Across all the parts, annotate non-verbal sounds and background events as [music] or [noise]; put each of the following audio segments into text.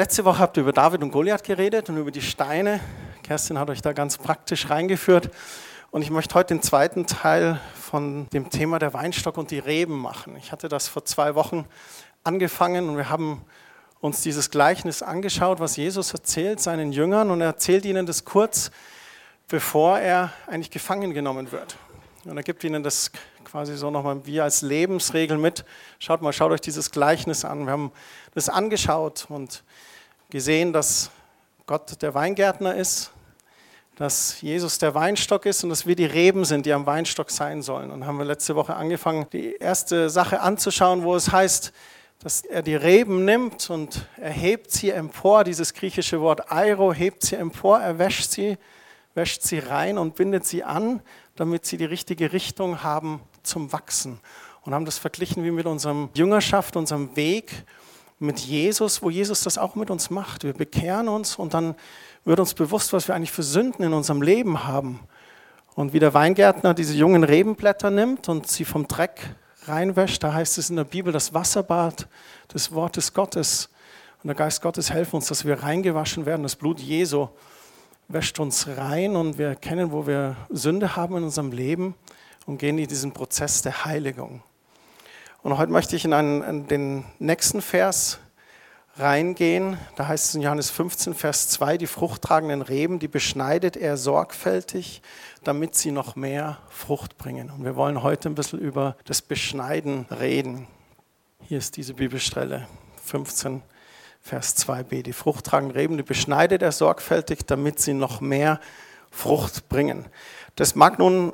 Letzte Woche habt ihr über David und Goliath geredet und über die Steine. Kerstin hat euch da ganz praktisch reingeführt. Und ich möchte heute den zweiten Teil von dem Thema der Weinstock und die Reben machen. Ich hatte das vor zwei Wochen angefangen und wir haben uns dieses Gleichnis angeschaut, was Jesus erzählt seinen Jüngern und er erzählt ihnen das kurz, bevor er eigentlich gefangen genommen wird. Und er gibt ihnen das quasi so nochmal wie als Lebensregel mit. Schaut mal, schaut euch dieses Gleichnis an. Wir haben das angeschaut und gesehen, dass Gott der Weingärtner ist, dass Jesus der Weinstock ist und dass wir die Reben sind, die am Weinstock sein sollen. Und haben wir letzte Woche angefangen, die erste Sache anzuschauen, wo es heißt, dass er die Reben nimmt und er hebt sie empor, dieses griechische Wort Airo, hebt sie empor, er wäscht sie, wäscht sie rein und bindet sie an, damit sie die richtige Richtung haben zum Wachsen. Und haben das verglichen wie mit unserem Jüngerschaft, unserem Weg mit Jesus, wo Jesus das auch mit uns macht. Wir bekehren uns und dann wird uns bewusst, was wir eigentlich für Sünden in unserem Leben haben. Und wie der Weingärtner diese jungen Rebenblätter nimmt und sie vom Dreck reinwäscht, da heißt es in der Bibel das Wasserbad des Wortes Gottes. Und der Geist Gottes hilft uns, dass wir reingewaschen werden. Das Blut Jesu wäscht uns rein und wir erkennen, wo wir Sünde haben in unserem Leben und gehen in diesen Prozess der Heiligung. Und heute möchte ich in, einen, in den nächsten Vers reingehen. Da heißt es in Johannes 15, Vers 2, die fruchttragenden Reben, die beschneidet er sorgfältig, damit sie noch mehr Frucht bringen. Und wir wollen heute ein bisschen über das Beschneiden reden. Hier ist diese Bibelstelle 15, Vers 2b. Die fruchttragenden Reben, die beschneidet er sorgfältig, damit sie noch mehr Frucht bringen. Das mag nun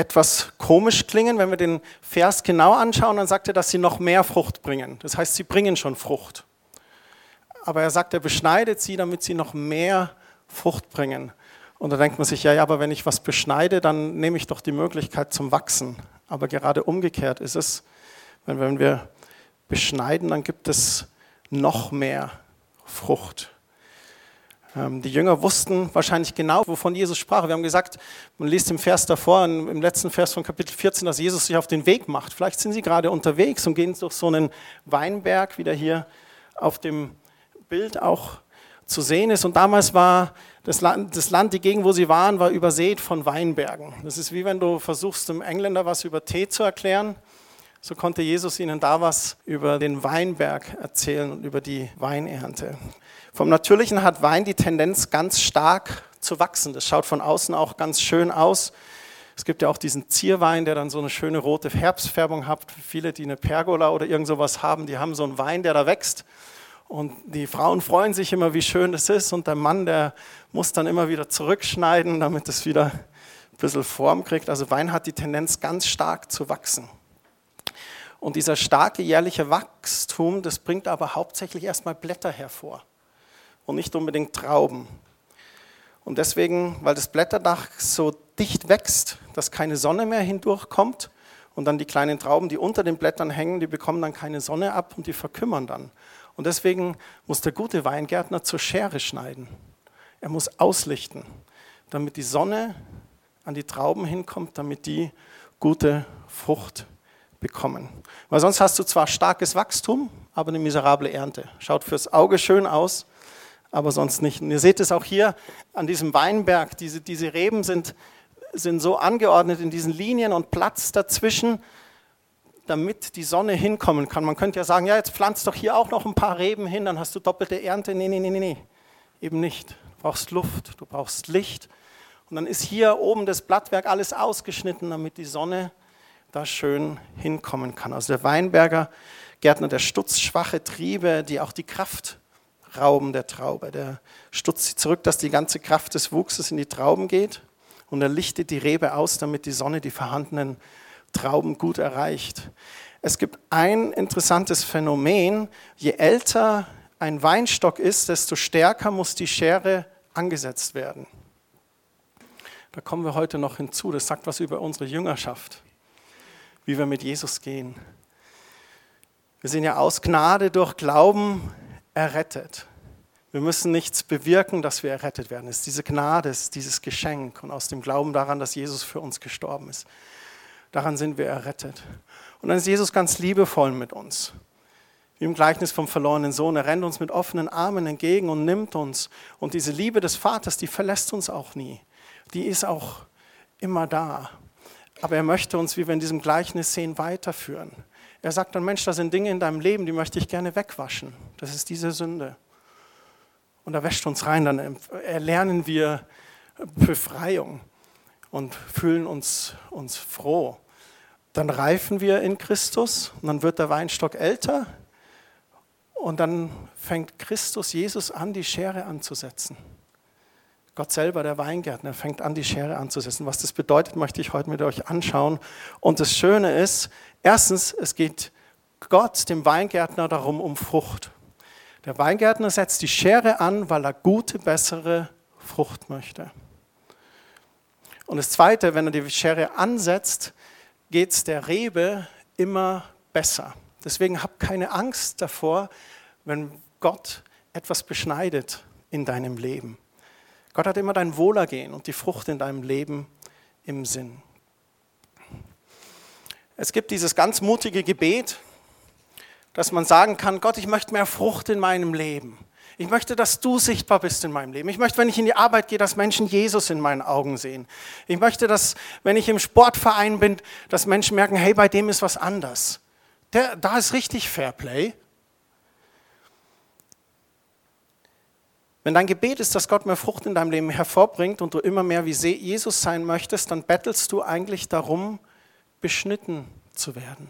etwas komisch klingen, wenn wir den Vers genau anschauen, dann sagt er, dass sie noch mehr Frucht bringen. Das heißt, sie bringen schon Frucht. Aber er sagt, er beschneidet sie, damit sie noch mehr Frucht bringen. Und da denkt man sich, ja, ja, aber wenn ich was beschneide, dann nehme ich doch die Möglichkeit zum Wachsen. Aber gerade umgekehrt ist es, wenn, wenn wir beschneiden, dann gibt es noch mehr Frucht. Ähm, die Jünger wussten wahrscheinlich genau, wovon Jesus sprach. Wir haben gesagt, man liest im Vers davor, im letzten Vers von Kapitel 14, dass Jesus sich auf den Weg macht. Vielleicht sind sie gerade unterwegs und gehen durch so einen Weinberg, wie der hier auf dem Bild auch zu sehen ist. Und damals war das Land, das Land, die Gegend, wo sie waren, war übersät von Weinbergen. Das ist wie wenn du versuchst, dem Engländer was über Tee zu erklären. So konnte Jesus ihnen da was über den Weinberg erzählen und über die Weinernte. Vom Natürlichen hat Wein die Tendenz, ganz stark zu wachsen. Das schaut von außen auch ganz schön aus. Es gibt ja auch diesen Zierwein, der dann so eine schöne rote Herbstfärbung hat. Viele, die eine Pergola oder irgend sowas haben, die haben so einen Wein, der da wächst. Und die Frauen freuen sich immer, wie schön das ist. Und der Mann, der muss dann immer wieder zurückschneiden, damit es wieder ein bisschen Form kriegt. Also Wein hat die Tendenz, ganz stark zu wachsen. Und dieser starke jährliche Wachstum, das bringt aber hauptsächlich erstmal Blätter hervor und nicht unbedingt Trauben. Und deswegen, weil das Blätterdach so dicht wächst, dass keine Sonne mehr hindurchkommt und dann die kleinen Trauben, die unter den Blättern hängen, die bekommen dann keine Sonne ab und die verkümmern dann. Und deswegen muss der gute Weingärtner zur Schere schneiden. Er muss auslichten, damit die Sonne an die Trauben hinkommt, damit die gute Frucht bekommen. Weil sonst hast du zwar starkes Wachstum, aber eine miserable Ernte. Schaut fürs Auge schön aus, aber sonst nicht. Und ihr seht es auch hier an diesem Weinberg. Diese, diese Reben sind, sind so angeordnet in diesen Linien und Platz dazwischen, damit die Sonne hinkommen kann. Man könnte ja sagen, ja, jetzt pflanzt doch hier auch noch ein paar Reben hin, dann hast du doppelte Ernte. Nee, nee, nee, nee, nee. Eben nicht. Du brauchst Luft, du brauchst Licht. Und dann ist hier oben das Blattwerk alles ausgeschnitten, damit die Sonne da schön hinkommen kann. Also der Weinberger Gärtner, der stutzschwache Triebe, die auch die Kraft Rauben der Traube. Der stutzt sie zurück, dass die ganze Kraft des Wuchses in die Trauben geht und er lichtet die Rebe aus, damit die Sonne die vorhandenen Trauben gut erreicht. Es gibt ein interessantes Phänomen. Je älter ein Weinstock ist, desto stärker muss die Schere angesetzt werden. Da kommen wir heute noch hinzu. Das sagt was über unsere Jüngerschaft, wie wir mit Jesus gehen. Wir sind ja aus Gnade durch Glauben errettet. Wir müssen nichts bewirken, dass wir errettet werden. Es ist diese Gnade, es ist dieses Geschenk und aus dem Glauben daran, dass Jesus für uns gestorben ist. Daran sind wir errettet. Und dann ist Jesus ganz liebevoll mit uns. wie im Gleichnis vom verlorenen Sohn. Er rennt uns mit offenen Armen entgegen und nimmt uns. Und diese Liebe des Vaters, die verlässt uns auch nie. Die ist auch immer da. Aber er möchte uns, wie wir in diesem Gleichnis sehen, weiterführen. Er sagt dann, Mensch, da sind Dinge in deinem Leben, die möchte ich gerne wegwaschen. Das ist diese Sünde. Und er wäscht uns rein, dann erlernen wir Befreiung und fühlen uns, uns froh. Dann reifen wir in Christus und dann wird der Weinstock älter und dann fängt Christus, Jesus an, die Schere anzusetzen. Gott selber, der Weingärtner, fängt an, die Schere anzusetzen. Was das bedeutet, möchte ich heute mit euch anschauen. Und das Schöne ist, erstens, es geht Gott, dem Weingärtner, darum um Frucht. Der Weingärtner setzt die Schere an, weil er gute, bessere Frucht möchte. Und das Zweite, wenn er die Schere ansetzt, geht es der Rebe immer besser. Deswegen hab keine Angst davor, wenn Gott etwas beschneidet in deinem Leben. Gott hat immer dein Wohlergehen und die Frucht in deinem Leben im Sinn. Es gibt dieses ganz mutige Gebet, dass man sagen kann, Gott, ich möchte mehr Frucht in meinem Leben. Ich möchte, dass du sichtbar bist in meinem Leben. Ich möchte, wenn ich in die Arbeit gehe, dass Menschen Jesus in meinen Augen sehen. Ich möchte, dass, wenn ich im Sportverein bin, dass Menschen merken, hey, bei dem ist was anders. Der, da ist richtig Fairplay. Wenn dein Gebet ist, dass Gott mehr Frucht in deinem Leben hervorbringt und du immer mehr wie Jesus sein möchtest, dann bettelst du eigentlich darum, beschnitten zu werden.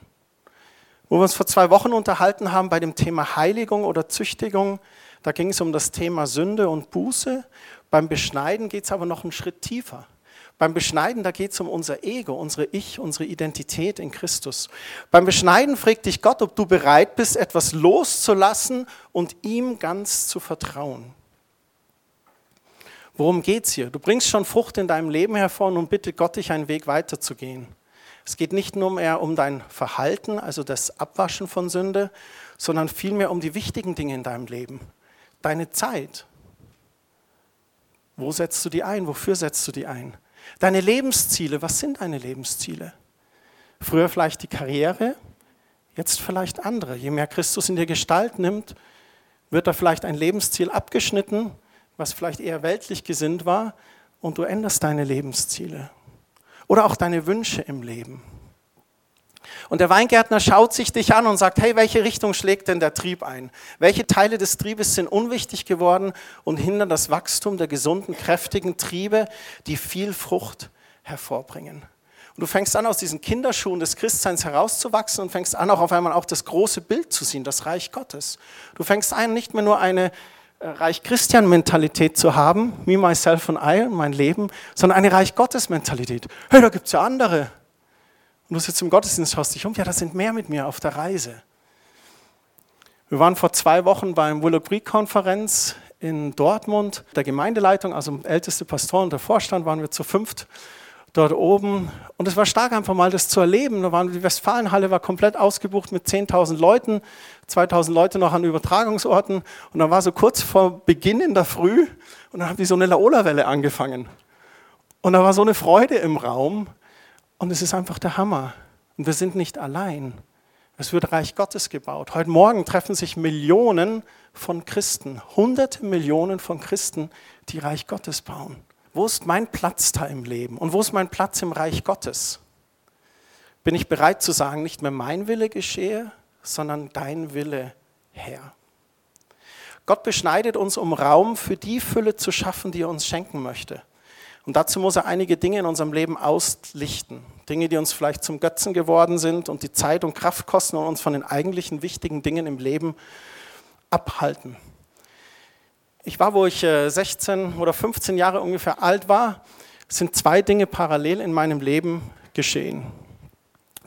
Wo wir uns vor zwei Wochen unterhalten haben bei dem Thema Heiligung oder Züchtigung, da ging es um das Thema Sünde und Buße. Beim Beschneiden geht es aber noch einen Schritt tiefer. Beim Beschneiden, da geht es um unser Ego, unsere Ich, unsere Identität in Christus. Beim Beschneiden fragt dich Gott, ob du bereit bist, etwas loszulassen und ihm ganz zu vertrauen. Worum geht es hier? Du bringst schon Frucht in deinem Leben hervor und bitte Gott, dich einen Weg weiterzugehen. Es geht nicht nur mehr um dein Verhalten, also das Abwaschen von Sünde, sondern vielmehr um die wichtigen Dinge in deinem Leben. Deine Zeit. Wo setzt du die ein? Wofür setzt du die ein? Deine Lebensziele. Was sind deine Lebensziele? Früher vielleicht die Karriere, jetzt vielleicht andere. Je mehr Christus in dir Gestalt nimmt, wird da vielleicht ein Lebensziel abgeschnitten was vielleicht eher weltlich gesinnt war, und du änderst deine Lebensziele oder auch deine Wünsche im Leben. Und der Weingärtner schaut sich dich an und sagt, hey, welche Richtung schlägt denn der Trieb ein? Welche Teile des Triebes sind unwichtig geworden und hindern das Wachstum der gesunden, kräftigen Triebe, die viel Frucht hervorbringen? Und du fängst an, aus diesen Kinderschuhen des Christseins herauszuwachsen und fängst an, auch auf einmal auch das große Bild zu sehen, das Reich Gottes. Du fängst an, nicht mehr nur eine Reich Christian-Mentalität zu haben, me, myself und I, mein Leben, sondern eine Reich Gottes-Mentalität. Hey, da gibt es ja andere. Und du sitzt im Gottesdienst, schaust dich um, ja, da sind mehr mit mir auf der Reise. Wir waren vor zwei Wochen beim Willow Creek Konferenz in Dortmund. Der Gemeindeleitung, also älteste Pastor und der Vorstand, waren wir zu fünft dort oben. Und es war stark einfach mal das zu erleben. Da waren, die Westfalenhalle war komplett ausgebucht mit 10.000 Leuten, 2.000 Leute noch an Übertragungsorten. Und dann war so kurz vor Beginn in der Früh und dann haben die so eine Laola-Welle angefangen. Und da war so eine Freude im Raum. Und es ist einfach der Hammer. Und wir sind nicht allein. Es wird Reich Gottes gebaut. Heute Morgen treffen sich Millionen von Christen, hunderte Millionen von Christen, die Reich Gottes bauen. Wo ist mein Platz da im Leben? Und wo ist mein Platz im Reich Gottes? Bin ich bereit zu sagen, nicht mehr mein Wille geschehe, sondern dein Wille, Herr? Gott beschneidet uns, um Raum für die Fülle zu schaffen, die er uns schenken möchte. Und dazu muss er einige Dinge in unserem Leben auslichten. Dinge, die uns vielleicht zum Götzen geworden sind und die Zeit und Kraft kosten und uns von den eigentlichen wichtigen Dingen im Leben abhalten. Ich war, wo ich 16 äh, oder 15 Jahre ungefähr alt war, sind zwei Dinge parallel in meinem Leben geschehen.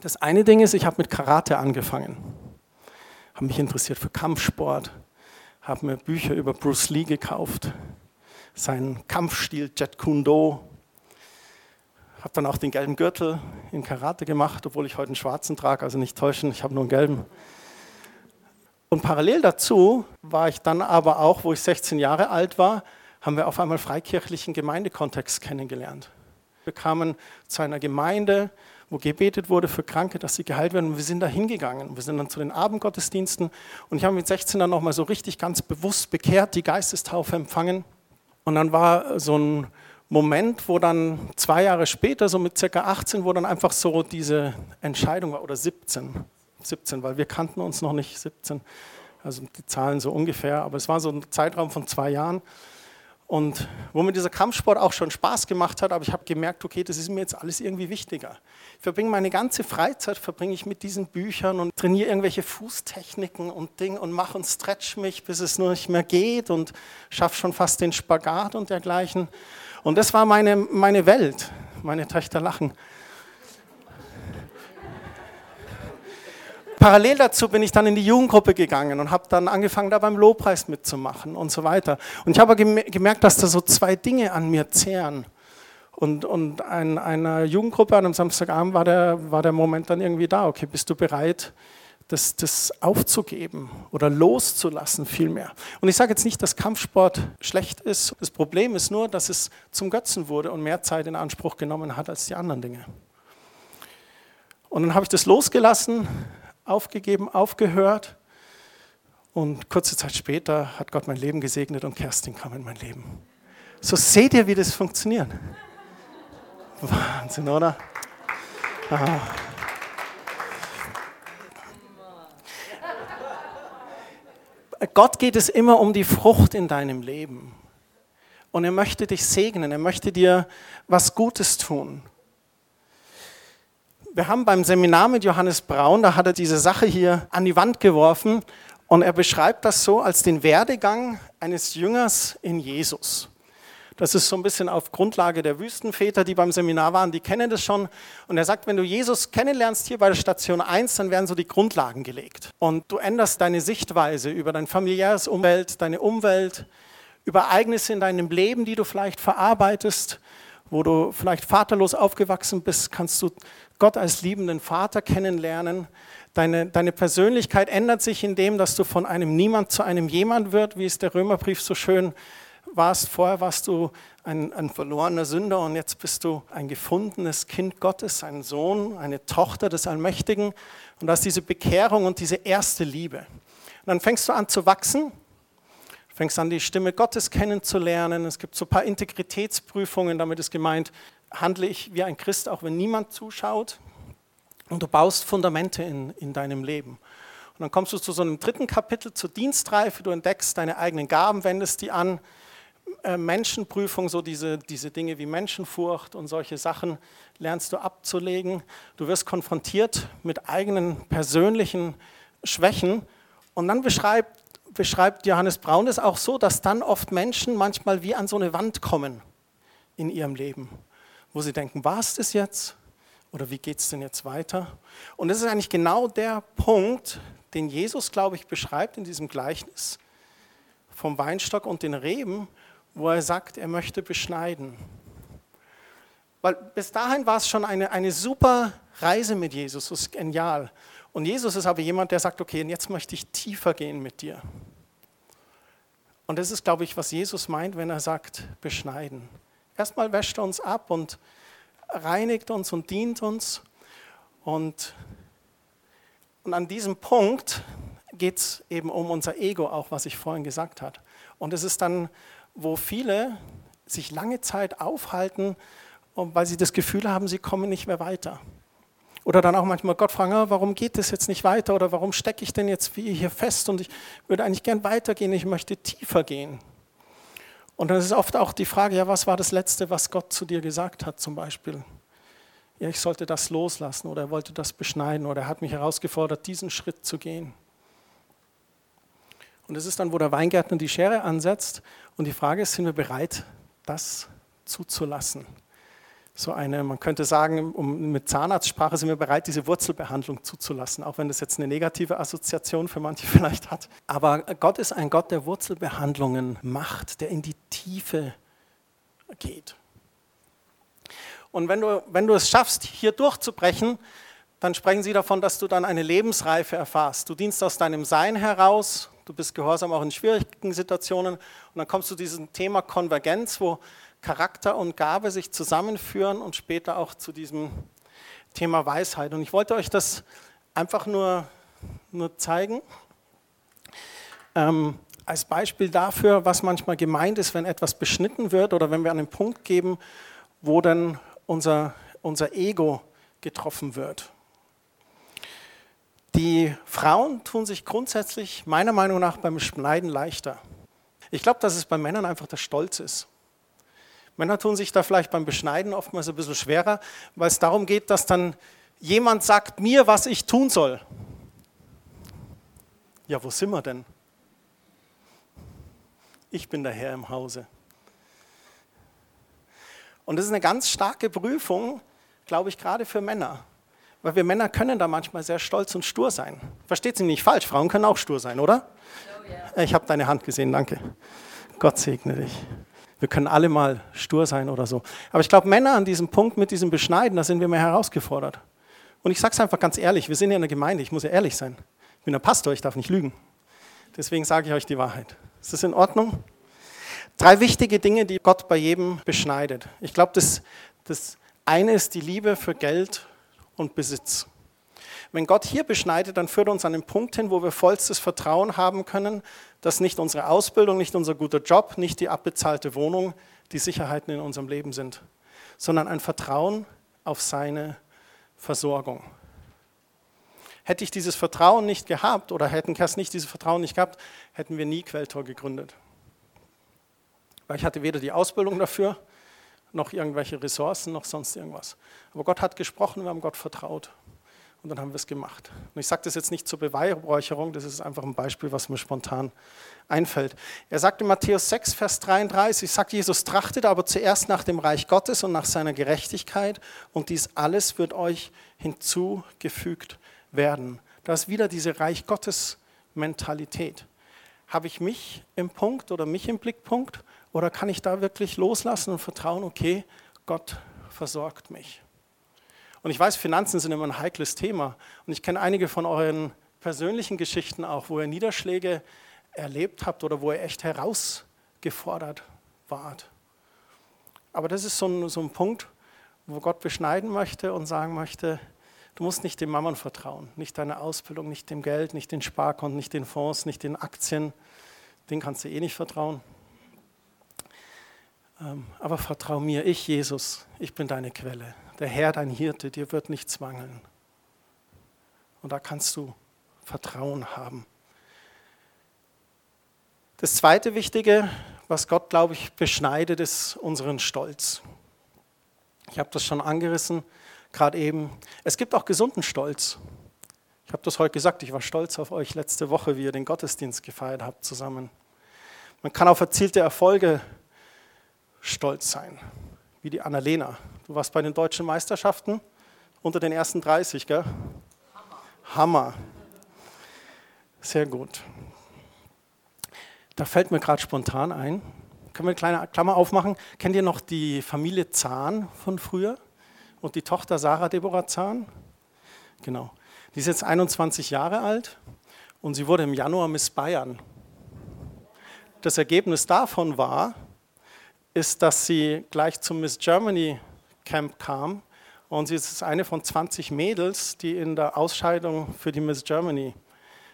Das eine Ding ist, ich habe mit Karate angefangen, habe mich interessiert für Kampfsport, habe mir Bücher über Bruce Lee gekauft, seinen Kampfstil Jet Kundo, habe dann auch den gelben Gürtel in Karate gemacht, obwohl ich heute einen schwarzen trage, also nicht täuschen, ich habe nur einen gelben. Und parallel dazu war ich dann aber auch, wo ich 16 Jahre alt war, haben wir auf einmal freikirchlichen Gemeindekontext kennengelernt. Wir kamen zu einer Gemeinde, wo gebetet wurde für Kranke, dass sie geheilt werden. Und wir sind da hingegangen. Wir sind dann zu den Abendgottesdiensten und ich habe mit 16 dann nochmal so richtig ganz bewusst bekehrt, die Geistestaufe empfangen. Und dann war so ein Moment, wo dann zwei Jahre später, so mit circa 18, wo dann einfach so diese Entscheidung war, oder 17, 17, weil wir kannten uns noch nicht, 17, also die Zahlen so ungefähr, aber es war so ein Zeitraum von zwei Jahren. Und wo mir dieser Kampfsport auch schon Spaß gemacht hat, aber ich habe gemerkt, okay, das ist mir jetzt alles irgendwie wichtiger. Ich verbringe meine ganze Freizeit verbringe ich mit diesen Büchern und trainiere irgendwelche Fußtechniken und Ding und mache und stretch mich, bis es nur nicht mehr geht und schaffe schon fast den Spagat und dergleichen. Und das war meine, meine Welt. Meine Töchter lachen. Parallel dazu bin ich dann in die Jugendgruppe gegangen und habe dann angefangen, da beim Lobpreis mitzumachen und so weiter. Und ich habe gemerkt, dass da so zwei Dinge an mir zehren. Und, und in einer Jugendgruppe an einem Samstagabend war der, war der Moment dann irgendwie da. Okay, bist du bereit, das, das aufzugeben oder loszulassen vielmehr. Und ich sage jetzt nicht, dass Kampfsport schlecht ist. Das Problem ist nur, dass es zum Götzen wurde und mehr Zeit in Anspruch genommen hat als die anderen Dinge. Und dann habe ich das losgelassen, aufgegeben, aufgehört. Und kurze Zeit später hat Gott mein Leben gesegnet und Kerstin kam in mein Leben. So seht ihr, wie das funktioniert. Wahnsinn, oder? Aha. Gott geht es immer um die Frucht in deinem Leben. Und er möchte dich segnen, er möchte dir was Gutes tun. Wir haben beim Seminar mit Johannes Braun, da hat er diese Sache hier an die Wand geworfen und er beschreibt das so als den Werdegang eines Jüngers in Jesus. Das ist so ein bisschen auf Grundlage der Wüstenväter, die beim Seminar waren, die kennen das schon. Und er sagt, wenn du Jesus kennenlernst hier bei der Station 1, dann werden so die Grundlagen gelegt. Und du änderst deine Sichtweise über dein familiäres Umwelt, deine Umwelt, über Ereignisse in deinem Leben, die du vielleicht verarbeitest, wo du vielleicht vaterlos aufgewachsen bist, kannst du Gott als liebenden Vater kennenlernen. Deine, deine Persönlichkeit ändert sich in dem, dass du von einem Niemand zu einem Jemand wird, wie es der Römerbrief so schön warst, vorher warst du ein, ein, verlorener Sünder und jetzt bist du ein gefundenes Kind Gottes, ein Sohn, eine Tochter des Allmächtigen. Und da ist diese Bekehrung und diese erste Liebe. Und dann fängst du an zu wachsen, fängst an, die Stimme Gottes kennenzulernen. Es gibt so ein paar Integritätsprüfungen, damit ist gemeint, handle ich wie ein Christ, auch wenn niemand zuschaut. Und du baust Fundamente in, in deinem Leben. Und dann kommst du zu so einem dritten Kapitel, zur Dienstreife. Du entdeckst deine eigenen Gaben, wendest die an. Äh, Menschenprüfung, so diese, diese Dinge wie Menschenfurcht und solche Sachen lernst du abzulegen. Du wirst konfrontiert mit eigenen persönlichen Schwächen. Und dann beschreibt, beschreibt Johannes Braun es auch so, dass dann oft Menschen manchmal wie an so eine Wand kommen in ihrem Leben, wo sie denken, war es das jetzt? Oder wie geht es denn jetzt weiter? Und das ist eigentlich genau der Punkt, den Jesus, glaube ich, beschreibt in diesem Gleichnis vom Weinstock und den Reben, wo er sagt, er möchte beschneiden. Weil bis dahin war es schon eine, eine super Reise mit Jesus, das ist genial. Und Jesus ist aber jemand, der sagt, okay, jetzt möchte ich tiefer gehen mit dir. Und das ist, glaube ich, was Jesus meint, wenn er sagt, beschneiden. Erstmal wäscht er uns ab und reinigt uns und dient uns. Und, und an diesem Punkt geht es eben um unser Ego, auch was ich vorhin gesagt habe. Und es ist dann wo viele sich lange Zeit aufhalten, weil sie das Gefühl haben, sie kommen nicht mehr weiter. Oder dann auch manchmal Gott fragen, ah, warum geht das jetzt nicht weiter oder warum stecke ich denn jetzt hier fest und ich würde eigentlich gern weitergehen, ich möchte tiefer gehen. Und dann ist oft auch die Frage, ja, was war das Letzte, was Gott zu dir gesagt hat zum Beispiel? Ja, ich sollte das loslassen oder er wollte das beschneiden oder er hat mich herausgefordert, diesen Schritt zu gehen. Und das ist dann, wo der Weingärtner die Schere ansetzt. Und die Frage ist, sind wir bereit, das zuzulassen? So eine, man könnte sagen, um, mit Zahnarztsprache sind wir bereit, diese Wurzelbehandlung zuzulassen, auch wenn das jetzt eine negative Assoziation für manche [laughs] vielleicht hat. Aber Gott ist ein Gott, der Wurzelbehandlungen macht, der in die Tiefe geht. Und wenn du, wenn du es schaffst, hier durchzubrechen, dann sprechen sie davon, dass du dann eine Lebensreife erfährst. Du dienst aus deinem Sein heraus, du bist gehorsam auch in schwierigen Situationen und dann kommst du zu diesem Thema Konvergenz, wo Charakter und Gabe sich zusammenführen und später auch zu diesem, Thema Weisheit. Und ich wollte euch das einfach nur, nur zeigen, ähm, als Beispiel dafür, was manchmal gemeint ist, wenn etwas beschnitten wird oder wenn wir an einen Punkt geben, wo dann unser, unser Ego getroffen wird. Die Frauen tun sich grundsätzlich meiner Meinung nach beim Schneiden leichter. Ich glaube, dass es bei Männern einfach der Stolz ist. Männer tun sich da vielleicht beim Beschneiden oftmals ein bisschen schwerer, weil es darum geht, dass dann jemand sagt mir, was ich tun soll. Ja, wo sind wir denn? Ich bin der Herr im Hause. Und das ist eine ganz starke Prüfung, glaube ich, gerade für Männer. Weil wir Männer können da manchmal sehr stolz und stur sein. Versteht Sie nicht falsch, Frauen können auch stur sein, oder? Oh, yeah. Ich habe deine Hand gesehen, danke. Gott segne dich. Wir können alle mal stur sein oder so. Aber ich glaube, Männer an diesem Punkt mit diesem Beschneiden, da sind wir mehr herausgefordert. Und ich sage es einfach ganz ehrlich, wir sind ja in der Gemeinde, ich muss ja ehrlich sein. Ich bin der Pastor, ich darf nicht lügen. Deswegen sage ich euch die Wahrheit. Ist das in Ordnung? Drei wichtige Dinge, die Gott bei jedem beschneidet. Ich glaube, das, das eine ist die Liebe für Geld und Besitz. Wenn Gott hier beschneidet, dann führt er uns an den Punkt hin, wo wir vollstes Vertrauen haben können, dass nicht unsere Ausbildung, nicht unser guter Job, nicht die abbezahlte Wohnung die Sicherheiten in unserem Leben sind, sondern ein Vertrauen auf seine Versorgung. Hätte ich dieses Vertrauen nicht gehabt oder hätten Kerstin nicht dieses Vertrauen nicht gehabt, hätten wir nie Quelltor gegründet. Weil ich hatte weder die Ausbildung dafür, noch irgendwelche Ressourcen, noch sonst irgendwas. Aber Gott hat gesprochen, wir haben Gott vertraut. Und dann haben wir es gemacht. Und ich sage das jetzt nicht zur Beweihräucherung, das ist einfach ein Beispiel, was mir spontan einfällt. Er sagt in Matthäus 6, Vers 33, sagt Jesus, trachtet aber zuerst nach dem Reich Gottes und nach seiner Gerechtigkeit und dies alles wird euch hinzugefügt werden. Da ist wieder diese Reich Gottes Mentalität. Habe ich mich im Punkt oder mich im Blickpunkt oder kann ich da wirklich loslassen und vertrauen, okay, Gott versorgt mich? Und ich weiß, Finanzen sind immer ein heikles Thema. Und ich kenne einige von euren persönlichen Geschichten auch, wo ihr Niederschläge erlebt habt oder wo ihr echt herausgefordert wart. Aber das ist so ein, so ein Punkt, wo Gott beschneiden möchte und sagen möchte, du musst nicht dem Mammon vertrauen, nicht deiner Ausbildung, nicht dem Geld, nicht den Sparkonten, nicht den Fonds, nicht den Aktien. Den kannst du eh nicht vertrauen. Ähm, aber vertrau mir, ich Jesus, ich bin deine Quelle. Der Herr, dein Hirte, dir wird nichts mangeln. Und da kannst du Vertrauen haben. Das zweite Wichtige, was Gott, glaube ich, beschneidet, ist unseren Stolz. Ich habe das schon angerissen, gerade eben. Es gibt auch gesunden Stolz. Ich habe das heute gesagt, ich war stolz auf euch letzte Woche, wie ihr den Gottesdienst gefeiert habt zusammen. Man kann auf erzielte Erfolge stolz sein, wie die Annalena. Du warst bei den deutschen Meisterschaften unter den ersten 30, gell? Hammer. Hammer. Sehr gut. Da fällt mir gerade spontan ein. Können wir eine kleine Klammer aufmachen? Kennt ihr noch die Familie Zahn von früher? Und die Tochter Sarah Deborah Zahn? Genau. Die ist jetzt 21 Jahre alt und sie wurde im Januar Miss Bayern. Das Ergebnis davon war, ist, dass sie gleich zum Miss Germany Camp kam und sie ist eine von 20 Mädels, die in der Ausscheidung für die Miss Germany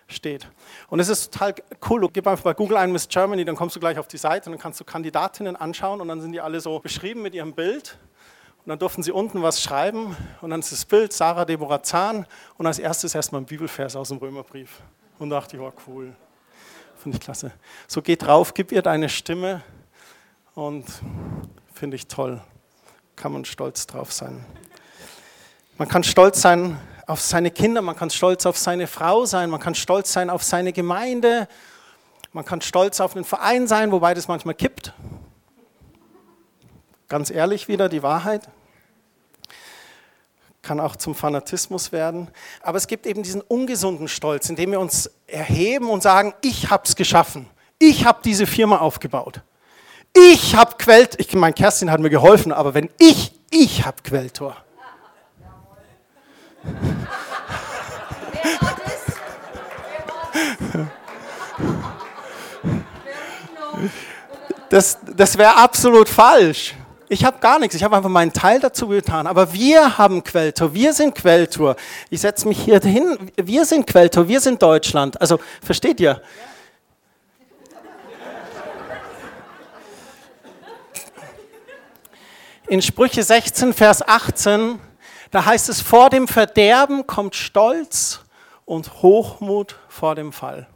steht. Und es ist total cool. Du gib einfach bei Google ein Miss Germany, dann kommst du gleich auf die Seite und dann kannst du Kandidatinnen anschauen und dann sind die alle so beschrieben mit ihrem Bild. Und dann durften sie unten was schreiben und dann ist das Bild Sarah Deborah Zahn und als erstes erstmal ein Bibelvers aus dem Römerbrief. Und dachte ich, oh cool, finde ich klasse. So geh drauf, gib ihr deine Stimme und finde ich toll kann man stolz drauf sein. Man kann stolz sein auf seine Kinder, man kann stolz auf seine Frau sein, man kann stolz sein auf seine Gemeinde, man kann stolz auf den Verein sein, wobei das manchmal kippt. Ganz ehrlich wieder die Wahrheit. Kann auch zum Fanatismus werden. Aber es gibt eben diesen ungesunden Stolz, indem wir uns erheben und sagen, ich habe es geschaffen. Ich habe diese Firma aufgebaut. Ich habe Quelt, ich meine, Kerstin hat mir geholfen, aber wenn ich, ich habe Quelltor. Das, das wäre absolut falsch. Ich habe gar nichts, ich habe einfach meinen Teil dazu getan. Aber wir haben Quelltor, wir sind Quelltor. Ich setze mich hier hin, wir sind Quelltor, wir sind Deutschland. Also versteht ihr? In Sprüche 16, Vers 18, da heißt es, vor dem Verderben kommt Stolz und Hochmut vor dem Fall.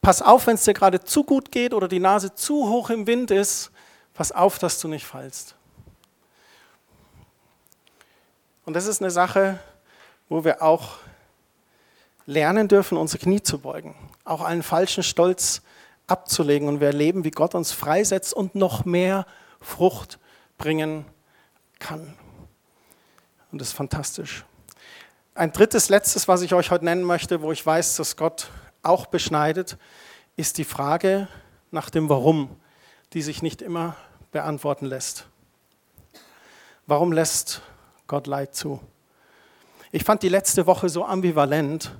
Pass auf, wenn es dir gerade zu gut geht oder die Nase zu hoch im Wind ist, pass auf, dass du nicht fallst. Und das ist eine Sache, wo wir auch lernen dürfen, unsere Knie zu beugen, auch einen falschen Stolz abzulegen und wir erleben, wie Gott uns freisetzt und noch mehr Frucht bringen kann. Und das ist fantastisch. Ein drittes, letztes, was ich euch heute nennen möchte, wo ich weiß, dass Gott auch beschneidet, ist die Frage nach dem Warum, die sich nicht immer beantworten lässt. Warum lässt Gott Leid zu? Ich fand die letzte Woche so ambivalent.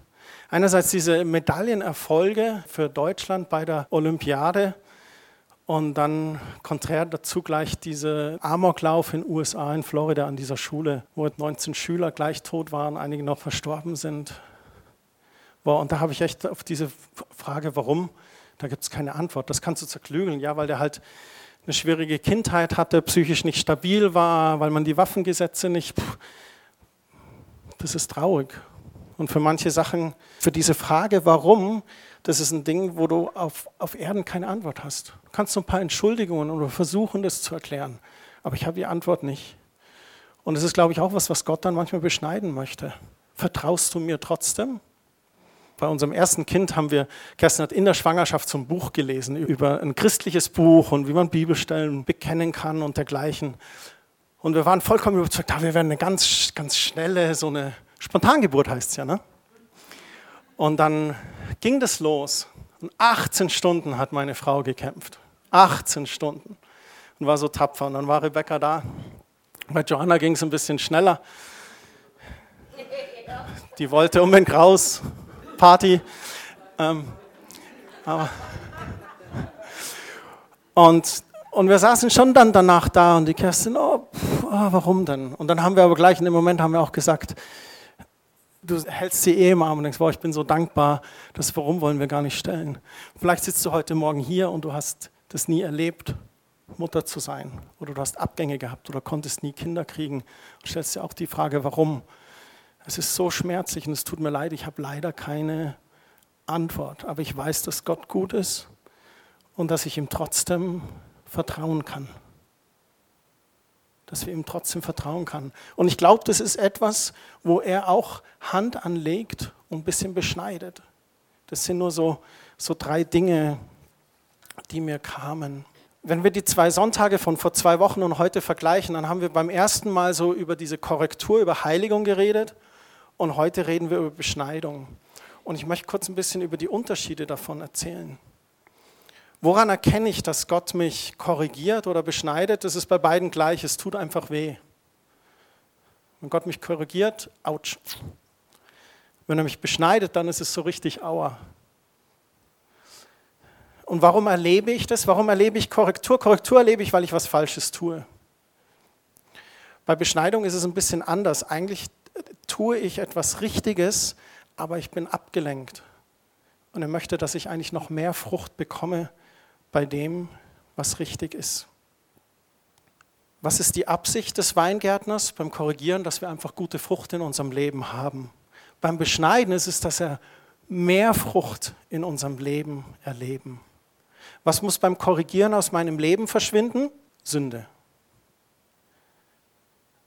Einerseits diese Medaillenerfolge für Deutschland bei der Olympiade und dann konträr dazu gleich diese Amoklauf in USA, in Florida an dieser Schule, wo 19 Schüler gleich tot waren, einige noch verstorben sind. Boah, und da habe ich echt auf diese Frage, warum, da gibt es keine Antwort. Das kannst du zerklügeln, ja, weil der halt eine schwierige Kindheit hatte, psychisch nicht stabil war, weil man die Waffengesetze nicht. Pff, das ist traurig. Und für manche Sachen, für diese Frage, warum, das ist ein Ding, wo du auf, auf Erden keine Antwort hast. Du kannst so ein paar Entschuldigungen oder versuchen, das zu erklären. Aber ich habe die Antwort nicht. Und es ist, glaube ich, auch was, was Gott dann manchmal beschneiden möchte. Vertraust du mir trotzdem? Bei unserem ersten Kind haben wir, Kerstin hat in der Schwangerschaft so ein Buch gelesen über ein christliches Buch und wie man Bibelstellen bekennen kann und dergleichen. Und wir waren vollkommen überzeugt, ah, wir werden eine ganz, ganz schnelle, so eine Spontangeburt heißt es ja. Ne? Und dann ging das los. Und 18 Stunden hat meine Frau gekämpft. 18 Stunden. Und war so tapfer. Und dann war Rebecca da. Bei Johanna ging es ein bisschen schneller. Die wollte unbedingt raus. Party. Ähm, aber und, und wir saßen schon dann danach da und die Kerstin, oh, pff, oh, warum denn? Und dann haben wir aber gleich in dem Moment haben wir auch gesagt, du hältst sie eh im Arm und denkst, wow, ich bin so dankbar, das Warum wollen wir gar nicht stellen. Vielleicht sitzt du heute Morgen hier und du hast das nie erlebt, Mutter zu sein. Oder du hast Abgänge gehabt oder konntest nie Kinder kriegen. Und stellst dir auch die Frage, warum? Es ist so schmerzlich und es tut mir leid, ich habe leider keine Antwort. Aber ich weiß, dass Gott gut ist und dass ich ihm trotzdem vertrauen kann. Dass wir ihm trotzdem vertrauen kann. Und ich glaube, das ist etwas, wo er auch Hand anlegt und ein bisschen beschneidet. Das sind nur so, so drei Dinge, die mir kamen. Wenn wir die zwei Sonntage von vor zwei Wochen und heute vergleichen, dann haben wir beim ersten Mal so über diese Korrektur, über Heiligung geredet. Und heute reden wir über Beschneidung. Und ich möchte kurz ein bisschen über die Unterschiede davon erzählen. Woran erkenne ich, dass Gott mich korrigiert oder beschneidet? Das ist bei beiden gleich. Es tut einfach weh. Wenn Gott mich korrigiert, ouch. Wenn er mich beschneidet, dann ist es so richtig aua. Und warum erlebe ich das? Warum erlebe ich Korrektur? Korrektur erlebe ich, weil ich was Falsches tue. Bei Beschneidung ist es ein bisschen anders. Eigentlich tue ich etwas Richtiges, aber ich bin abgelenkt. Und er möchte, dass ich eigentlich noch mehr Frucht bekomme bei dem, was richtig ist. Was ist die Absicht des Weingärtners beim Korrigieren, dass wir einfach gute Frucht in unserem Leben haben? Beim Beschneiden ist es, dass er mehr Frucht in unserem Leben erleben. Was muss beim Korrigieren aus meinem Leben verschwinden? Sünde.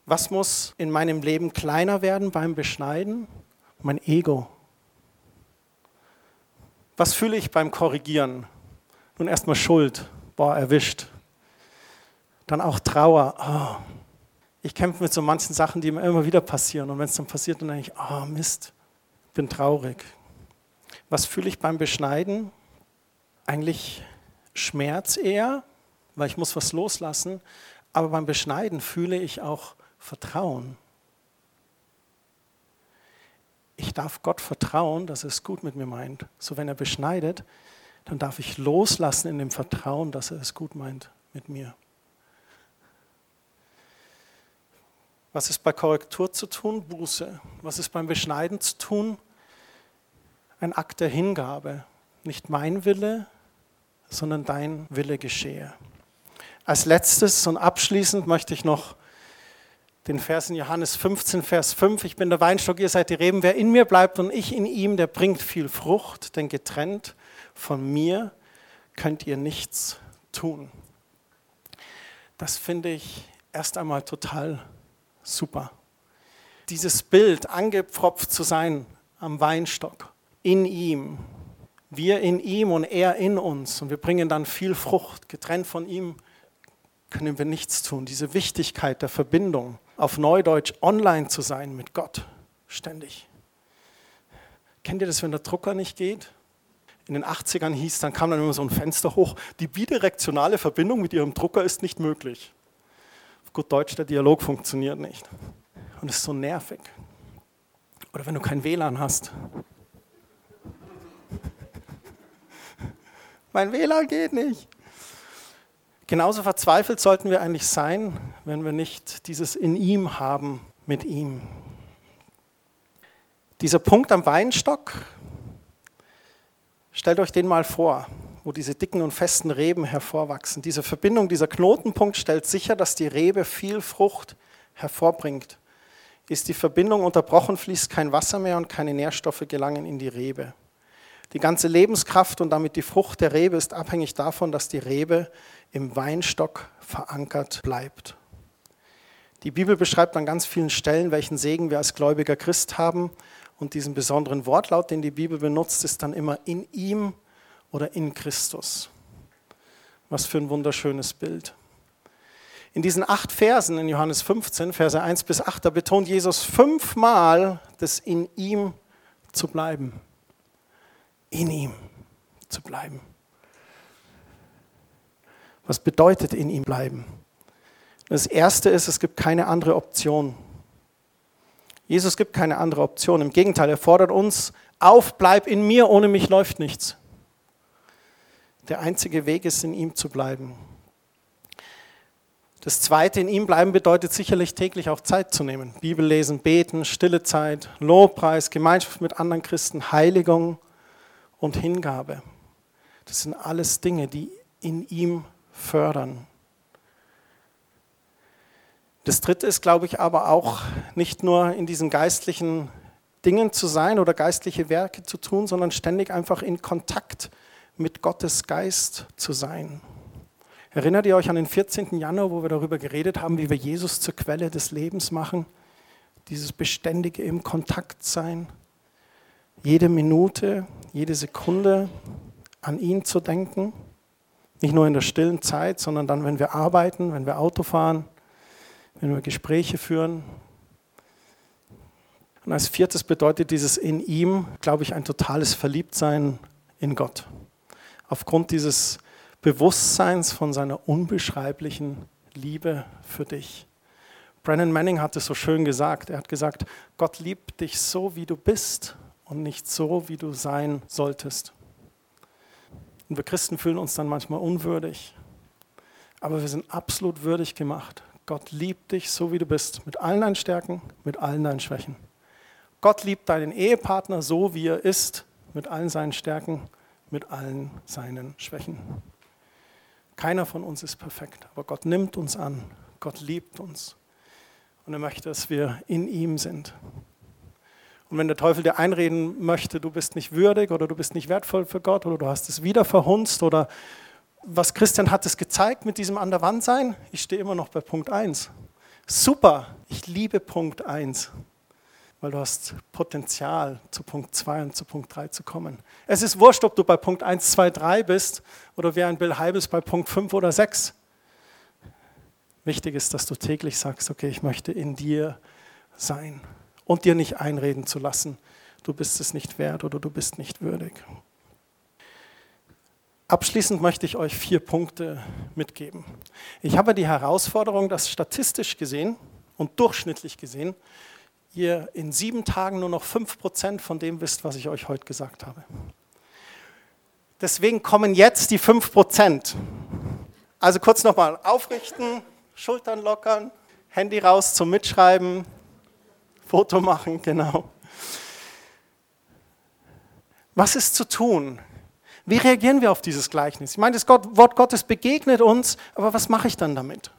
Was muss in meinem Leben kleiner werden beim Beschneiden? Mein Ego. Was fühle ich beim Korrigieren? Nun erstmal Schuld, boah, erwischt. Dann auch Trauer. Oh. Ich kämpfe mit so manchen Sachen, die mir immer wieder passieren. Und wenn es dann passiert, dann denke ich, oh Mist, bin traurig. Was fühle ich beim Beschneiden? Eigentlich Schmerz eher, weil ich muss was loslassen. Aber beim Beschneiden fühle ich auch Vertrauen. Ich darf Gott vertrauen, dass er es gut mit mir meint. So wenn er beschneidet, dann darf ich loslassen in dem Vertrauen, dass er es gut meint mit mir. Was ist bei Korrektur zu tun? Buße. Was ist beim Beschneiden zu tun? Ein Akt der Hingabe. Nicht mein Wille, sondern dein Wille geschehe. Als letztes und abschließend möchte ich noch den Vers in Johannes 15, Vers 5. Ich bin der Weinstock, ihr seid die Reben. Wer in mir bleibt und ich in ihm, der bringt viel Frucht, denn getrennt von mir könnt ihr nichts tun. Das finde ich erst einmal total super. Dieses Bild, angepfropft zu sein am Weinstock, in ihm, wir in ihm und er in uns und wir bringen dann viel Frucht. Getrennt von ihm können wir nichts tun. Diese Wichtigkeit der Verbindung, auf Neudeutsch online zu sein mit Gott, ständig. Kennt ihr das, wenn der Drucker nicht geht? In den 80ern hieß, dann kam dann immer so ein Fenster hoch, die bidirektionale Verbindung mit ihrem Drucker ist nicht möglich. Auf gut Deutsch, der Dialog funktioniert nicht. Und es ist so nervig. Oder wenn du kein WLAN hast. [laughs] Mein WLAN geht nicht. Genauso verzweifelt sollten wir eigentlich sein, wenn wir nicht dieses in ihm haben mit ihm. Dieser Punkt am Weinstock, stellt euch den mal vor, wo diese dicken und festen Reben hervorwachsen. Diese Verbindung, dieser Knotenpunkt stellt sicher, dass die Rebe viel Frucht hervorbringt. Ist die Verbindung unterbrochen, fließt kein Wasser mehr und keine Nährstoffe gelangen in die Rebe. Die ganze Lebenskraft und damit die Frucht der Rebe ist abhängig davon, dass die Rebe im Weinstock verankert bleibt. Die Bibel beschreibt an ganz vielen Stellen, welchen Segen wir als gläubiger Christ haben. Und diesen besonderen Wortlaut, den die Bibel benutzt, ist dann immer in ihm oder in Christus. Was für ein wunderschönes Bild. In diesen acht Versen in Johannes 15, Verse 1 bis 8, da betont Jesus fünfmal, das in ihm zu bleiben in ihm zu bleiben. Was bedeutet in ihm bleiben? Das erste ist, es gibt keine andere Option. Jesus gibt keine andere Option. Im Gegenteil, er fordert uns auf, bleib in mir, ohne mich läuft nichts. Der einzige Weg ist, in ihm zu bleiben. Das zweite, in ihm bleiben, bedeutet sicherlich täglich auch Zeit zu nehmen. Bibel lesen, beten, stille Zeit, Lobpreis, Gemeinschaft mit anderen Christen, Heiligung, und Hingabe. Das sind alles Dinge, die in ihm fördern. Das Dritte ist, glaube ich, aber auch nicht nur in diesen geistlichen Dingen zu sein oder geistliche Werke zu tun, sondern ständig einfach in Kontakt mit Gottes Geist zu sein. Erinnert ihr euch an den 14. Januar, wo wir darüber geredet haben, wie wir Jesus zur Quelle des Lebens machen? Dieses beständige im Kontakt sein jede Minute, jede Sekunde an ihn zu denken. Nicht nur in der stillen Zeit, sondern dann, wenn wir arbeiten, wenn wir Auto fahren, wenn wir Gespräche führen. Und als viertes bedeutet dieses in ihm, glaube ich, ein totales Verliebtsein in Gott. Aufgrund dieses Bewusstseins von seiner unbeschreiblichen Liebe für dich. Brennan Manning hat es so schön gesagt. Er hat gesagt, Gott liebt dich so, wie du bist und nicht so, wie du sein solltest. Und wir Christen fühlen uns dann manchmal unwürdig, aber wir sind absolut würdig gemacht. Gott liebt dich so, wie du bist, mit allen deinen Stärken, mit allen deinen Schwächen. Gott liebt deinen Ehepartner so, wie er ist, mit allen seinen Stärken, mit allen seinen Schwächen. Keiner von uns ist perfekt, aber Gott nimmt uns an. Gott liebt uns. Und er möchte, dass wir in ihm sind. Und wenn der Teufel dir einreden möchte, du bist nicht würdig oder du bist nicht wertvoll für Gott oder du hast es wieder verhunzt oder was Christian hat es gezeigt mit diesem an der Wand sein, ich stehe immer noch bei Punkt 1. Super, ich liebe Punkt 1, weil du hast Potenzial zu Punkt 2 und zu Punkt 3 zu kommen. Es ist wurscht, ob du bei Punkt 1, 2, 3 bist oder wie ein Bill Heibels bei Punkt 5 oder 6. Wichtig ist, dass du täglich sagst, okay, ich möchte in dir sein und dir nicht einreden zu lassen, du bist es nicht wert oder du bist nicht würdig. Abschließend möchte ich euch vier Punkte mitgeben. Ich habe die Herausforderung, dass statistisch gesehen und durchschnittlich gesehen ihr in sieben Tagen nur noch fünf Prozent von dem wisst, was ich euch heute gesagt habe. Deswegen kommen jetzt die fünf Prozent. Also kurz nochmal aufrichten, Schultern lockern, Handy raus zum Mitschreiben, Foto machen, genau. Was ist zu tun? Wie reagieren wir auf dieses Gleichnis? Ich meine, das Wort Gottes begegnet uns, aber was mache ich dann damit?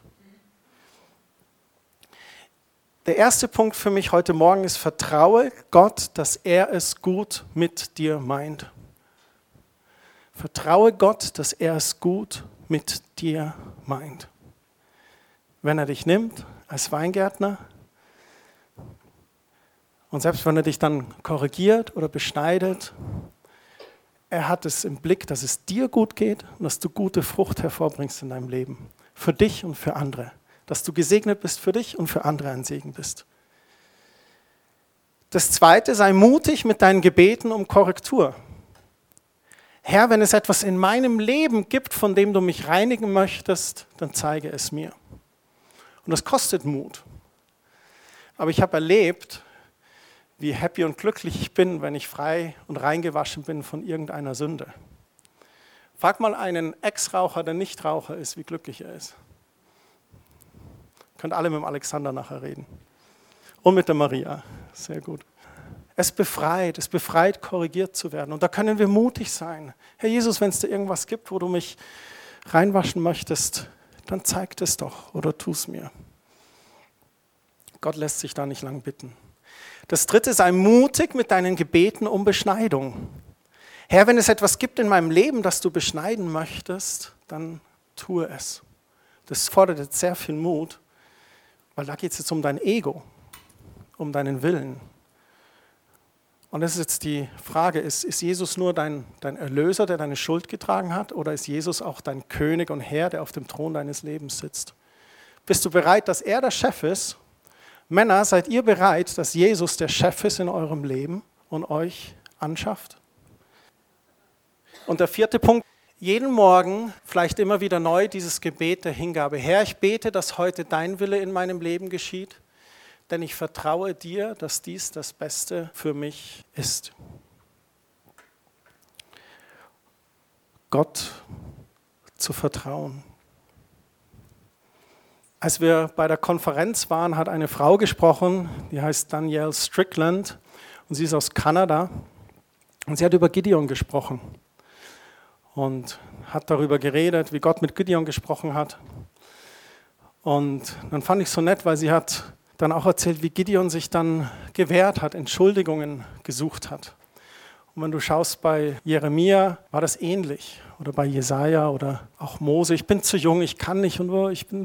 Der erste Punkt für mich heute Morgen ist, vertraue Gott, dass er es gut mit dir meint. Vertraue Gott, dass er es gut mit dir meint. Wenn er dich nimmt als Weingärtner und selbst wenn er dich dann korrigiert oder beschneidet, er hat es im Blick, dass es dir gut geht und dass du gute Frucht hervorbringst in deinem Leben. Für dich und für andere. Dass du gesegnet bist für dich und für andere ein Segen bist. Das zweite, sei mutig mit deinen Gebeten um Korrektur. Herr, wenn es etwas in meinem Leben gibt, von dem du mich reinigen möchtest, dann zeige es mir. Und das kostet Mut. Aber ich habe erlebt, wie happy und glücklich ich bin, wenn ich frei und reingewaschen bin von irgendeiner Sünde. Frag mal einen Ex-Raucher, der nicht Raucher ist, wie glücklich er ist. Könnt alle mit dem Alexander nachher reden. Und mit der Maria. Sehr gut. Es befreit, es befreit, korrigiert zu werden. Und da können wir mutig sein. Herr Jesus, wenn es da irgendwas gibt, wo du mich reinwaschen möchtest, dann zeig es doch oder tu es mir. Gott lässt sich da nicht lang bitten. Das dritte, sei mutig mit deinen Gebeten um Beschneidung. Herr, wenn es etwas gibt in meinem Leben, das du beschneiden möchtest, dann tue es. Das fordert jetzt sehr viel Mut, weil da geht es jetzt um dein Ego, um deinen Willen. Und das ist jetzt die Frage, ist, ist Jesus nur dein, dein Erlöser, der deine Schuld getragen hat, oder ist Jesus auch dein König und Herr, der auf dem Thron deines Lebens sitzt? Bist du bereit, dass er der Chef ist Männer, seid ihr bereit, dass Jesus der Chef ist in eurem Leben und euch anschafft? Und der vierte Punkt, jeden Morgen vielleicht immer wieder neu dieses Gebet der Hingabe. Herr, ich bete, dass heute dein Wille in meinem Leben geschieht, denn ich vertraue dir, dass dies das Beste für mich ist. Gott zu vertrauen. Als wir bei der Konferenz waren, hat eine Frau gesprochen, die heißt Danielle Strickland und sie ist aus Kanada. Und sie hat über Gideon gesprochen und hat darüber geredet, wie Gott mit Gideon gesprochen hat. Und dann fand ich es so nett, weil sie hat dann auch erzählt, wie Gideon sich dann gewehrt hat, Entschuldigungen gesucht hat. Und wenn du schaust bei Jeremia, war das ähnlich. Oder bei Jesaja oder auch Mose. Ich bin zu jung, ich kann nicht und ich bin.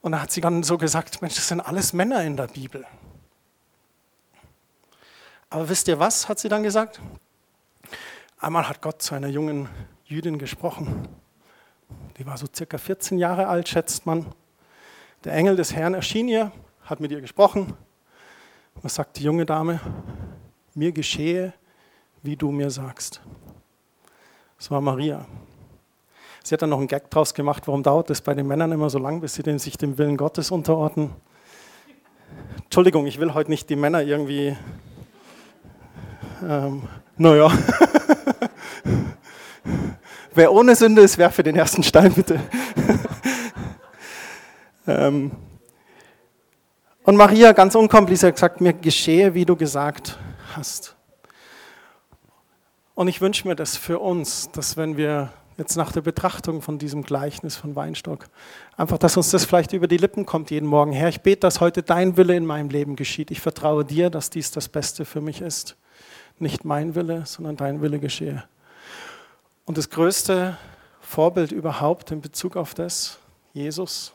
Und da hat sie dann so gesagt: Mensch, das sind alles Männer in der Bibel. Aber wisst ihr was, hat sie dann gesagt? Einmal hat Gott zu einer jungen Jüdin gesprochen. Die war so circa 14 Jahre alt, schätzt man. Der Engel des Herrn erschien ihr, hat mit ihr gesprochen. Was sagt die junge Dame? Mir geschehe, wie du mir sagst. Das war Maria. Sie hat dann noch einen Gag draus gemacht, warum dauert es bei den Männern immer so lang, bis sie sich dem Willen Gottes unterordnen. Entschuldigung, ich will heute nicht die Männer irgendwie. Ähm, naja. [laughs] Wer ohne Sünde ist, werfe den ersten Stein bitte. [laughs] ähm, und Maria, ganz unkompliziert gesagt, mir geschehe, wie du gesagt hast. Und ich wünsche mir das für uns, dass wenn wir jetzt nach der Betrachtung von diesem Gleichnis von Weinstock, einfach, dass uns das vielleicht über die Lippen kommt jeden Morgen. Herr, ich bete, dass heute dein Wille in meinem Leben geschieht. Ich vertraue dir, dass dies das Beste für mich ist. Nicht mein Wille, sondern dein Wille geschehe. Und das größte Vorbild überhaupt in Bezug auf das, Jesus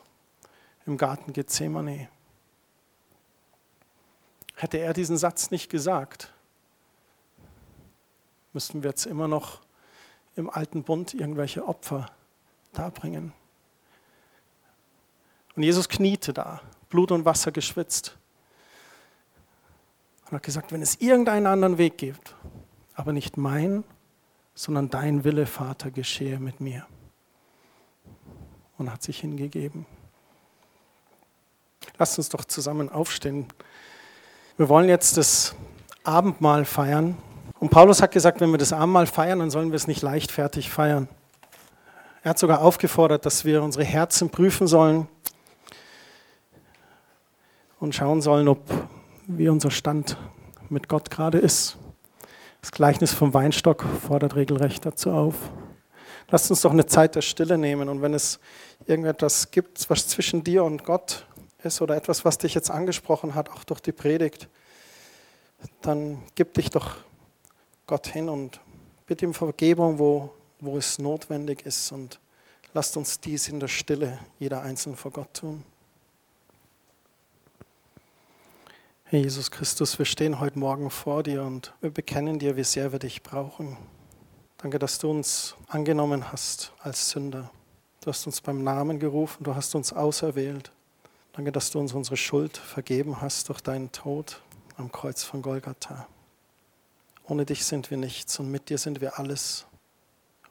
im Garten Gethsemane. Hätte er diesen Satz nicht gesagt, müssten wir jetzt immer noch im alten Bund irgendwelche Opfer darbringen. Und Jesus kniete da, Blut und Wasser geschwitzt. Und hat gesagt, wenn es irgendeinen anderen Weg gibt, aber nicht mein, sondern dein Wille, Vater, geschehe mit mir. Und hat sich hingegeben. Lasst uns doch zusammen aufstehen. Wir wollen jetzt das Abendmahl feiern. Und Paulus hat gesagt, wenn wir das Abendmahl feiern, dann sollen wir es nicht leichtfertig feiern. Er hat sogar aufgefordert, dass wir unsere Herzen prüfen sollen. und schauen sollen, ob wie unser Stand mit Gott gerade ist. Das Gleichnis vom Weinstock fordert regelrecht dazu auf. Lasst uns doch eine Zeit der Stille nehmen und wenn es irgendetwas gibt, was zwischen dir und Gott ist oder etwas, was dich jetzt angesprochen hat, auch durch die Predigt, dann gib dich doch Gott hin und bitte ihm Vergebung, wo, wo es notwendig ist und lasst uns dies in der Stille jeder einzeln vor Gott tun. Herr Jesus Christus, wir stehen heute Morgen vor dir und wir bekennen dir, wie sehr wir dich brauchen. Danke, dass du uns angenommen hast als Sünder. Du hast uns beim Namen gerufen, du hast uns auserwählt. Danke, dass du uns unsere Schuld vergeben hast durch deinen Tod am Kreuz von Golgatha. Ohne dich sind wir nichts und mit dir sind wir alles.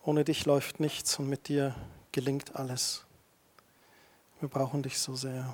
Ohne dich läuft nichts und mit dir gelingt alles. Wir brauchen dich so sehr.